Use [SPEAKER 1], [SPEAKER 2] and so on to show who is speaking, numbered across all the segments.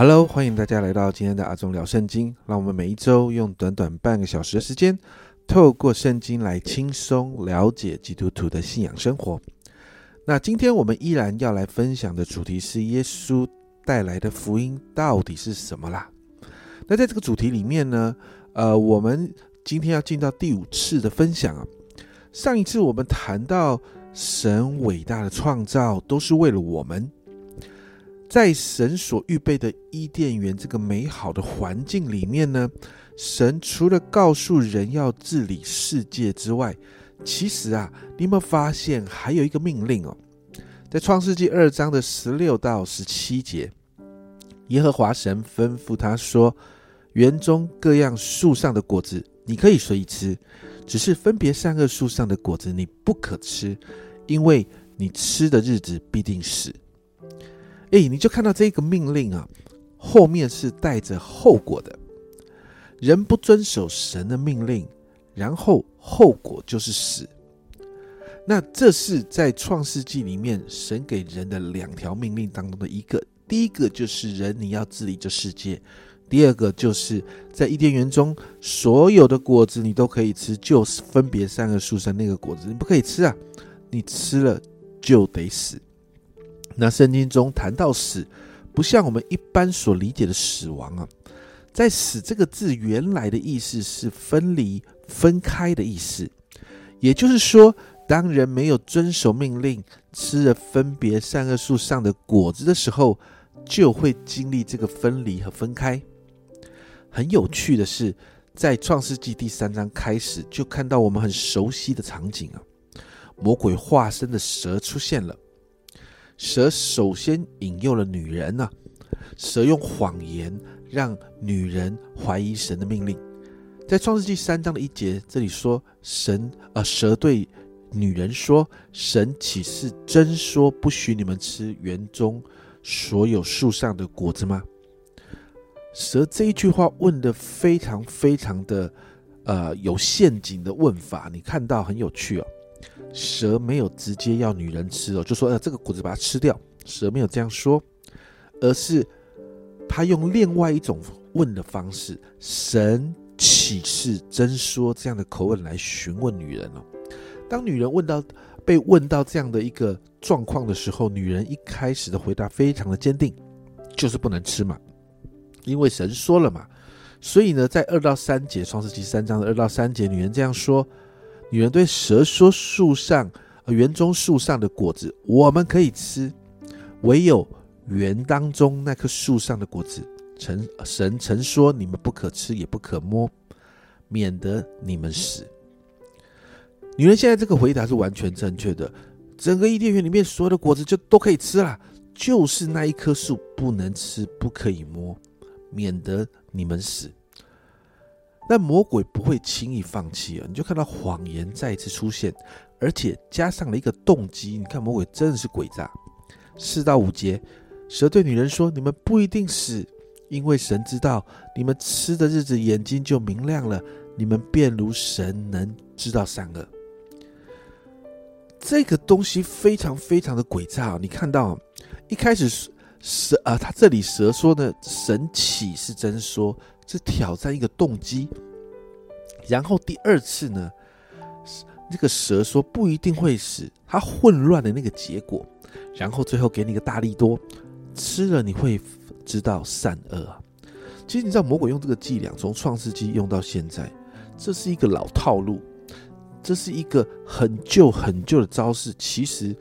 [SPEAKER 1] Hello，欢迎大家来到今天的阿忠聊圣经。让我们每一周用短短半个小时的时间，透过圣经来轻松了解基督徒的信仰生活。那今天我们依然要来分享的主题是耶稣带来的福音到底是什么啦？那在这个主题里面呢，呃，我们今天要进到第五次的分享啊。上一次我们谈到神伟大的创造都是为了我们。在神所预备的伊甸园这个美好的环境里面呢，神除了告诉人要治理世界之外，其实啊，你有没有发现还有一个命令哦？在创世纪二章的十六到十七节，耶和华神吩咐他说：“园中各样树上的果子你可以随意吃，只是分别善恶树上的果子你不可吃，因为你吃的日子必定死。”哎，你就看到这个命令啊，后面是带着后果的。人不遵守神的命令，然后后果就是死。那这是在创世纪里面神给人的两条命令当中的一个。第一个就是人你要治理这世界；第二个就是在伊甸园中所有的果子你都可以吃，就是分别三个树上那个果子你不可以吃啊，你吃了就得死。那圣经中谈到死，不像我们一般所理解的死亡啊，在“死”这个字原来的意思是分离、分开的意思。也就是说，当人没有遵守命令，吃了分别善恶树上的果子的时候，就会经历这个分离和分开。很有趣的是，在创世纪第三章开始，就看到我们很熟悉的场景啊，魔鬼化身的蛇出现了。蛇首先引诱了女人呐，蛇用谎言让女人怀疑神的命令。在创世纪三章的一节，这里说神啊，蛇对女人说：“神岂是真说不许你们吃园中所有树上的果子吗？”蛇这一句话问的非常非常的呃有陷阱的问法，你看到很有趣哦。蛇没有直接要女人吃哦，就说呃这个果子把它吃掉。蛇没有这样说，而是他用另外一种问的方式：“神启示真说这样的口吻来询问女人哦。”当女人问到被问到这样的一个状况的时候，女人一开始的回答非常的坚定，就是不能吃嘛，因为神说了嘛。所以呢，在二到三节创世纪三章的二到三节，女人这样说。女人对蛇说：“树上，园中树上的果子我们可以吃，唯有园当中那棵树上的果子，神神曾说你们不可吃，也不可摸，免得你们死。”女人现在这个回答是完全正确的。整个伊甸园里面所有的果子就都可以吃了，就是那一棵树不能吃，不可以摸，免得你们死。但魔鬼不会轻易放弃啊！你就看到谎言再一次出现，而且加上了一个动机。你看魔鬼真的是诡诈。四到五节，蛇对女人说：“你们不一定死，因为神知道你们吃的日子眼睛就明亮了，你们便如神能知道善恶。”这个东西非常非常的诡诈。你看到一开始蛇啊，他这里蛇说呢，神起是真说。是挑战一个动机，然后第二次呢，那个蛇说不一定会死，它混乱的那个结果，然后最后给你个大力多，吃了你会知道善恶啊。其实你知道魔鬼用这个伎俩从创世纪用到现在，这是一个老套路，这是一个很旧很旧的招式。其实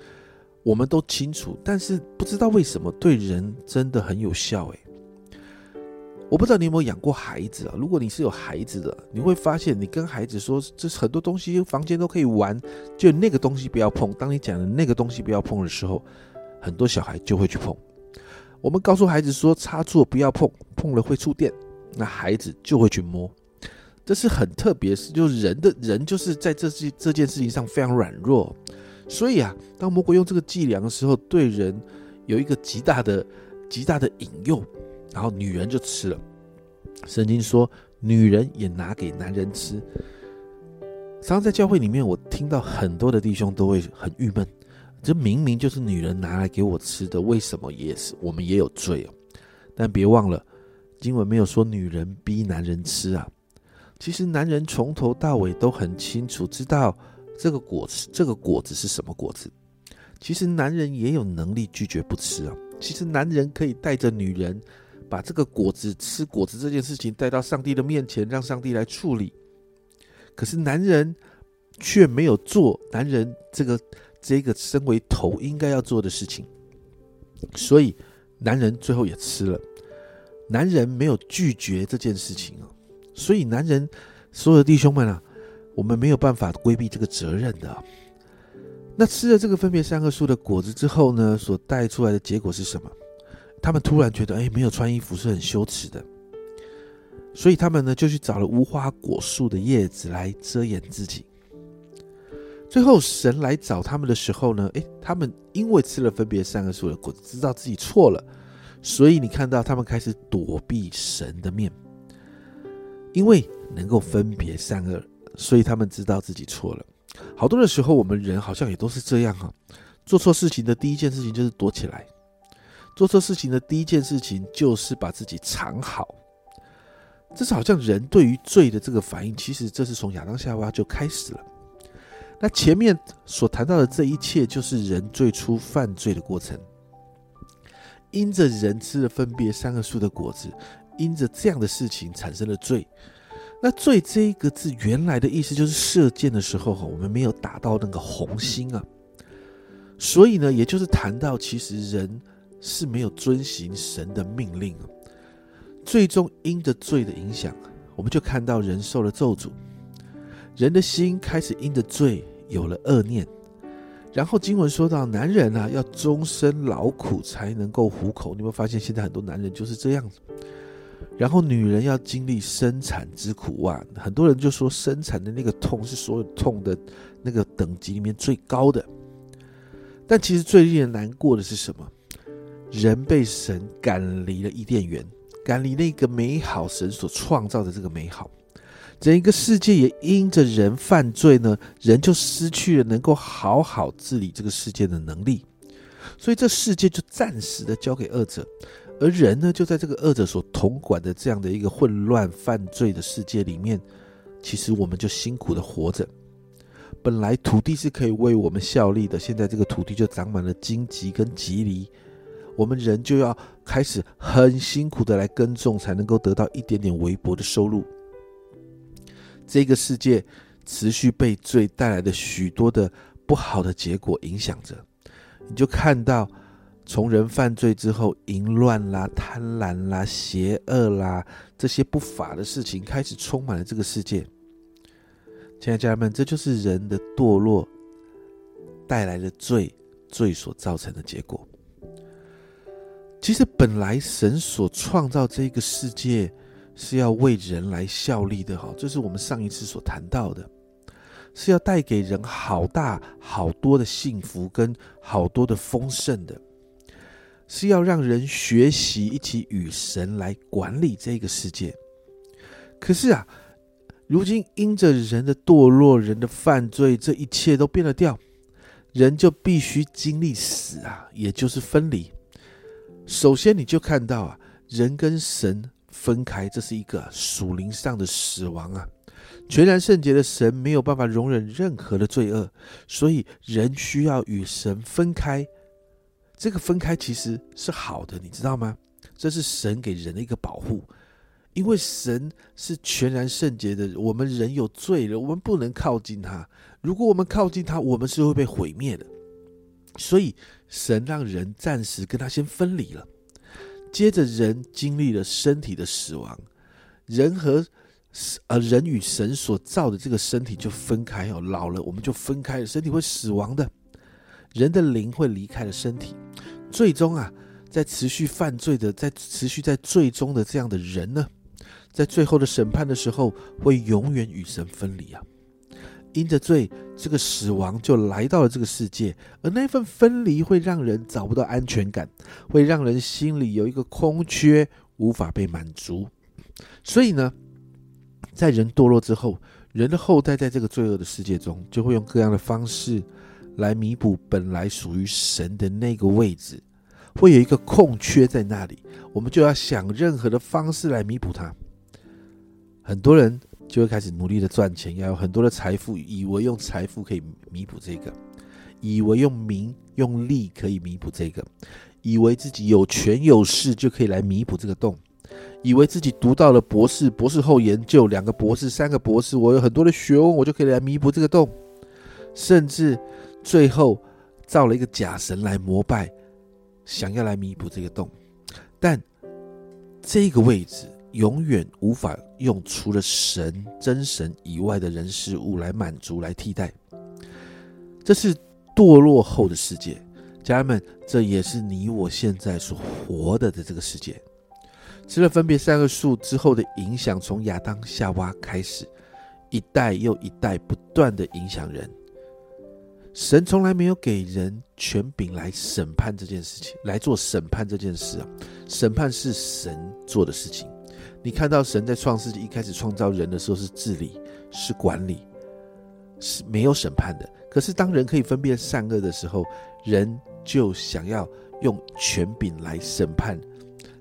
[SPEAKER 1] 我们都清楚，但是不知道为什么对人真的很有效诶。我不知道你有没有养过孩子啊？如果你是有孩子的，你会发现，你跟孩子说，这很多东西，房间都可以玩，就那个东西不要碰。当你讲的那个东西不要碰的时候，很多小孩就会去碰。我们告诉孩子说，插座不要碰，碰了会触电，那孩子就会去摸。这是很特别，是就是人的人就是在这这这件事情上非常软弱。所以啊，当魔鬼用这个伎俩的时候，对人有一个极大的极大的引诱。然后女人就吃了。圣经说，女人也拿给男人吃。常常在教会里面，我听到很多的弟兄都会很郁闷，这明明就是女人拿来给我吃的，为什么也是我们也有罪啊？但别忘了，经文没有说女人逼男人吃啊。其实男人从头到尾都很清楚知道这个果子，这个果子是什么果子。其实男人也有能力拒绝不吃啊。其实男人可以带着女人，把这个果子吃果子这件事情带到上帝的面前，让上帝来处理。可是男人却没有做男人这个这个身为头应该要做的事情，所以男人最后也吃了。男人没有拒绝这件事情啊，所以男人所有的弟兄们啊，我们没有办法规避这个责任的。那吃了这个分别三个树的果子之后呢，所带出来的结果是什么？他们突然觉得，哎，没有穿衣服是很羞耻的，所以他们呢就去找了无花果树的叶子来遮掩自己。最后神来找他们的时候呢，哎，他们因为吃了分别三个树的果子，知道自己错了，所以你看到他们开始躲避神的面，因为能够分别善恶，所以他们知道自己错了。好多的时候，我们人好像也都是这样哈。做错事情的第一件事情就是躲起来，做错事情的第一件事情就是把自己藏好。这是好像人对于罪的这个反应，其实这是从亚当夏娃就开始了。那前面所谈到的这一切，就是人最初犯罪的过程。因着人吃了分别三个树的果子，因着这样的事情产生了罪。那“罪”这一个字原来的意思就是射箭的时候，我们没有打到那个红心啊，所以呢，也就是谈到其实人是没有遵行神的命令，最终因着罪的影响，我们就看到人受了咒诅，人的心开始因着罪有了恶念，然后经文说到男人啊要终身劳苦才能够糊口，你会发现现在很多男人就是这样子。然后女人要经历生产之苦啊，很多人就说生产的那个痛是所有痛的那个等级里面最高的。但其实最令人难过的是什么？人被神赶离了伊甸园，赶离那个美好神所创造的这个美好，整一个世界也因着人犯罪呢，人就失去了能够好好治理这个世界的能力，所以这世界就暂时的交给恶者。而人呢，就在这个恶者所统管的这样的一个混乱犯罪的世界里面，其实我们就辛苦的活着。本来土地是可以为我们效力的，现在这个土地就长满了荆棘跟棘藜，我们人就要开始很辛苦的来耕种，才能够得到一点点微薄的收入。这个世界持续被罪带来的许多的不好的结果影响着，你就看到。从人犯罪之后，淫乱啦、贪婪啦、邪恶啦，这些不法的事情开始充满了这个世界。亲爱的家人们，这就是人的堕落带来的罪，罪所造成的结果。其实本来神所创造这个世界是要为人来效力的，哈，这是我们上一次所谈到的，是要带给人好大好多的幸福跟好多的丰盛的。是要让人学习一起与神来管理这个世界。可是啊，如今因着人的堕落、人的犯罪，这一切都变了调，人就必须经历死啊，也就是分离。首先，你就看到啊，人跟神分开，这是一个属灵上的死亡啊。全然圣洁的神没有办法容忍任何的罪恶，所以人需要与神分开。这个分开其实是好的，你知道吗？这是神给人的一个保护，因为神是全然圣洁的，我们人有罪了，我们不能靠近他。如果我们靠近他，我们是会被毁灭的。所以神让人暂时跟他先分离了，接着人经历了身体的死亡，人和呃人与神所造的这个身体就分开哦，老了我们就分开了，身体会死亡的。人的灵会离开了身体，最终啊，在持续犯罪的，在持续在最终的这样的人呢，在最后的审判的时候，会永远与神分离啊。因着罪，这个死亡就来到了这个世界，而那份分离会让人找不到安全感，会让人心里有一个空缺，无法被满足。所以呢，在人堕落之后，人的后代在这个罪恶的世界中，就会用各样的方式。来弥补本来属于神的那个位置，会有一个空缺在那里，我们就要想任何的方式来弥补它。很多人就会开始努力的赚钱，要有很多的财富，以为用财富可以弥补这个，以为用名用利可以弥补这个，以为自己有权有势就可以来弥补这个洞。以为自己读到了博士，博士后研究两个博士、三个博士，我有很多的学问，我就可以来弥补这个洞。甚至最后造了一个假神来膜拜，想要来弥补这个洞。但这个位置永远无法用除了神真神以外的人事物来满足、来替代。这是堕落后的世界，家人们，这也是你我现在所活的的这个世界。吃了分别三个树之后的影响，从亚当夏娃开始，一代又一代不断的影响人。神从来没有给人权柄来审判这件事情，来做审判这件事啊。审判是神做的事情。你看到神在创世纪一开始创造人的时候是治理，是管理，是没有审判的。可是当人可以分辨善恶的时候，人就想要用权柄来审判。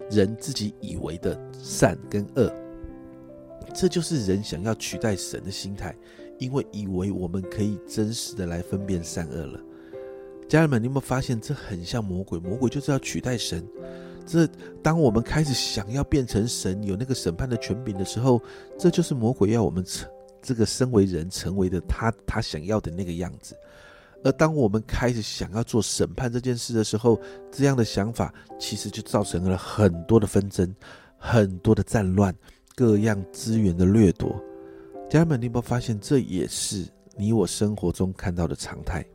[SPEAKER 1] 人自己以为的善跟恶，这就是人想要取代神的心态，因为以为我们可以真实的来分辨善恶了。家人们，你有没有发现这很像魔鬼？魔鬼就是要取代神。这当我们开始想要变成神，有那个审判的权柄的时候，这就是魔鬼要我们成这个身为人成为的他他想要的那个样子。而当我们开始想要做审判这件事的时候，这样的想法其实就造成了很多的纷争、很多的战乱、各样资源的掠夺。家人们，你有没有发现，这也是你我生活中看到的常态？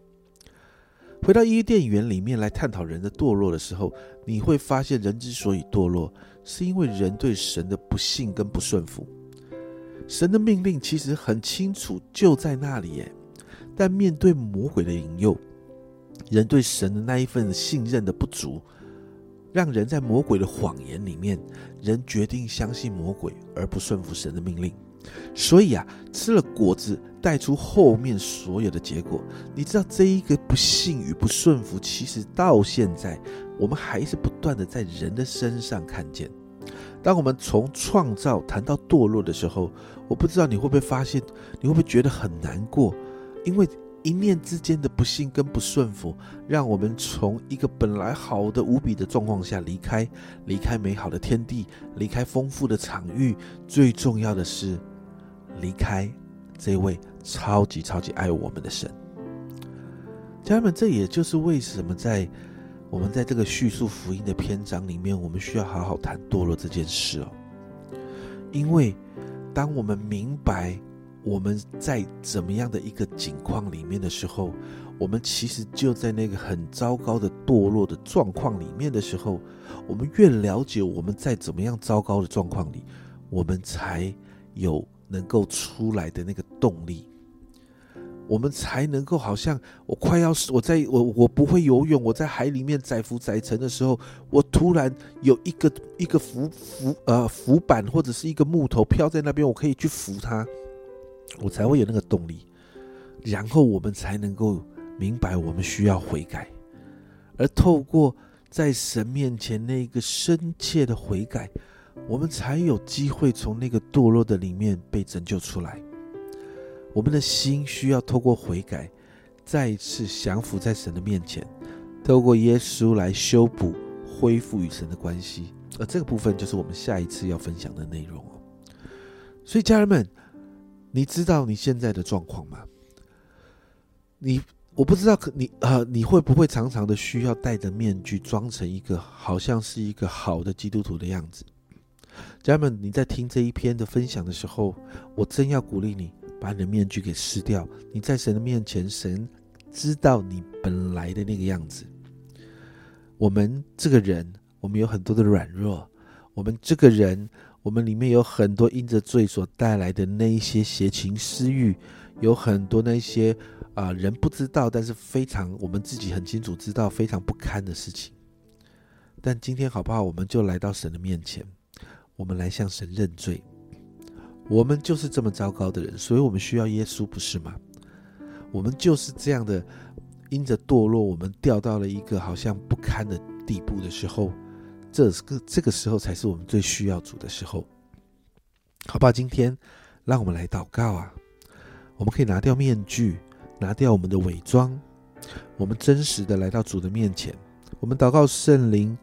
[SPEAKER 1] 回到伊甸园里面来探讨人的堕落的时候，你会发现，人之所以堕落，是因为人对神的不信跟不顺服。神的命令其实很清楚，就在那里耶。但面对魔鬼的引诱，人对神的那一份信任的不足，让人在魔鬼的谎言里面，人决定相信魔鬼而不顺服神的命令。所以啊，吃了果子带出后面所有的结果。你知道这一个不幸与不顺服，其实到现在我们还是不断的在人的身上看见。当我们从创造谈到堕落的时候，我不知道你会不会发现，你会不会觉得很难过？因为一念之间的不幸跟不顺服，让我们从一个本来好的无比的状况下离开，离开美好的天地，离开丰富的场域，最重要的是离开这位超级超级爱我们的神。家人们，这也就是为什么在我们在这个叙述福音的篇章里面，我们需要好好谈堕落这件事哦。因为当我们明白。我们在怎么样的一个境况里面的时候，我们其实就在那个很糟糕的堕落的状况里面的时候，我们越了解我们在怎么样糟糕的状况里，我们才有能够出来的那个动力，我们才能够好像我快要我在我我不会游泳，我在海里面载浮载沉的时候，我突然有一个一个浮浮呃浮板或者是一个木头飘在那边，我可以去扶它。我才会有那个动力，然后我们才能够明白我们需要悔改，而透过在神面前那个深切的悔改，我们才有机会从那个堕落的里面被拯救出来。我们的心需要透过悔改，再一次降服在神的面前，透过耶稣来修补、恢复与神的关系。而这个部分就是我们下一次要分享的内容哦。所以，家人们。你知道你现在的状况吗？你我不知道，可你呃，你会不会常常的需要戴着面具，装成一个好像是一个好的基督徒的样子？家人们，你在听这一篇的分享的时候，我真要鼓励你，把你的面具给撕掉。你在神的面前，神知道你本来的那个样子。我们这个人，我们有很多的软弱，我们这个人。我们里面有很多因着罪所带来的那一些邪情私欲，有很多那些啊人不知道，但是非常我们自己很清楚知道非常不堪的事情。但今天好不好？我们就来到神的面前，我们来向神认罪。我们就是这么糟糕的人，所以我们需要耶稣，不是吗？我们就是这样的，因着堕落，我们掉到了一个好像不堪的。地步的时候，这个这个时候才是我们最需要主的时候，好不好？今天让我们来祷告啊！我们可以拿掉面具，拿掉我们的伪装，我们真实的来到主的面前。我们祷告圣灵，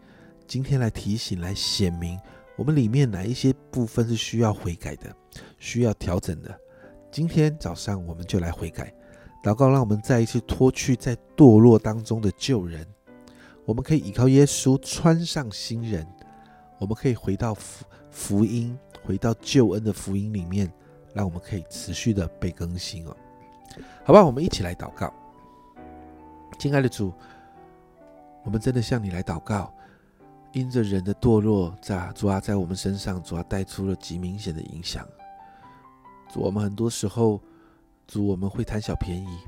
[SPEAKER 1] 今天来提醒、来显明我们里面哪一些部分是需要悔改的、需要调整的。今天早上我们就来悔改，祷告，让我们再一次脱去在堕落当中的旧人。我们可以依靠耶稣穿上新人，我们可以回到福福音，回到救恩的福音里面，让我们可以持续的被更新哦。好吧，我们一起来祷告，亲爱的主，我们真的向你来祷告，因着人的堕落，在主啊，在我们身上，主啊，带出了极明显的影响。主，我们很多时候，主我们会贪小便宜。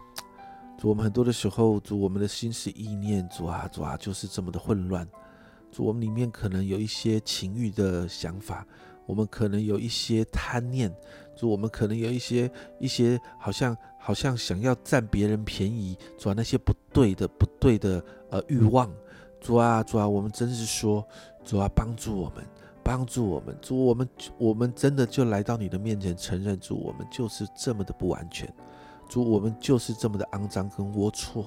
[SPEAKER 1] 主，我们很多的时候，主我们的心思意念，主啊，主啊，就是这么的混乱。主，我们里面可能有一些情欲的想法，我们可能有一些贪念，主，我们可能有一些一些好像好像想要占别人便宜，主啊，那些不对的不对的呃欲望。主啊，主啊，我们真是说，主啊，帮助我们，帮助我们，主，我们我们真的就来到你的面前，承认主，我们就是这么的不完全。主，我们就是这么的肮脏跟龌龊。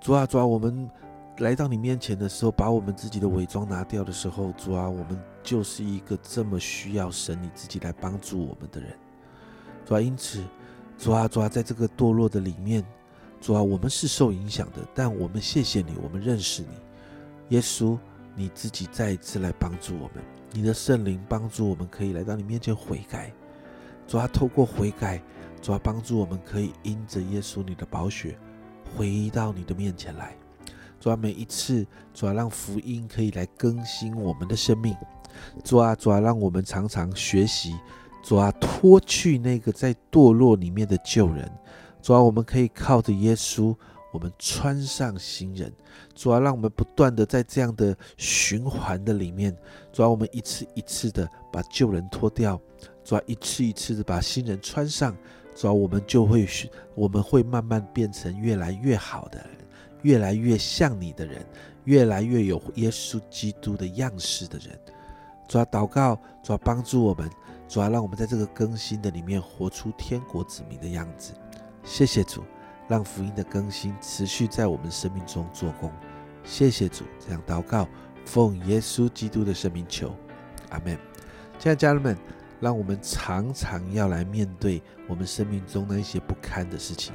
[SPEAKER 1] 主啊，主啊，我们来到你面前的时候，把我们自己的伪装拿掉的时候，主啊，我们就是一个这么需要神你自己来帮助我们的人。主啊，因此，主啊，主啊，在这个堕落的里面，主啊，我们是受影响的，但我们谢谢你，我们认识你，耶稣，你自己再一次来帮助我们，你的圣灵帮助我们可以来到你面前悔改。主啊，透过悔改。主要帮助我们，可以因着耶稣你的宝血，回到你的面前来。主要每一次，主要让福音可以来更新我们的生命。主啊，主要让我们常常学习，主啊，脱去那个在堕落里面的旧人。主要我们可以靠着耶稣，我们穿上新人。主要让我们不断的在这样的循环的里面，主要我们一次一次的把旧人脱掉，主要一次一次的把新人穿上。主要我们就会，我们会慢慢变成越来越好的人，越来越像你的人，越来越有耶稣基督的样式的人。主要祷告，主要帮助我们，主要让我们在这个更新的里面活出天国子民的样子。谢谢主，让福音的更新持续在我们生命中做工。谢谢主，这样祷告，奉耶稣基督的圣名求，阿门。亲爱的家人们。让我们常常要来面对我们生命中那一些不堪的事情，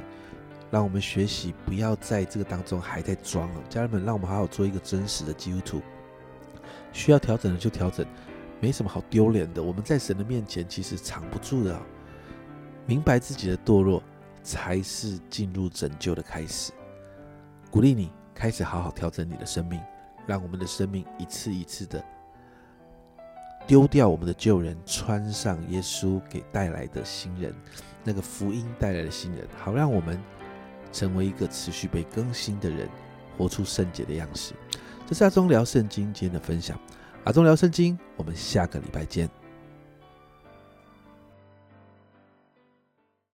[SPEAKER 1] 让我们学习不要在这个当中还在装了。家人们，让我们好好做一个真实的基督徒。需要调整的就调整，没什么好丢脸的。我们在神的面前其实藏不住的。明白自己的堕落，才是进入拯救的开始。鼓励你开始好好调整你的生命，让我们的生命一次一次的。丢掉我们的旧人，穿上耶稣给带来的新人，那个福音带来的新人，好让我们成为一个持续被更新的人，活出圣洁的样式。这是阿忠聊圣经今天的分享，阿忠聊圣经，我们下个礼拜见。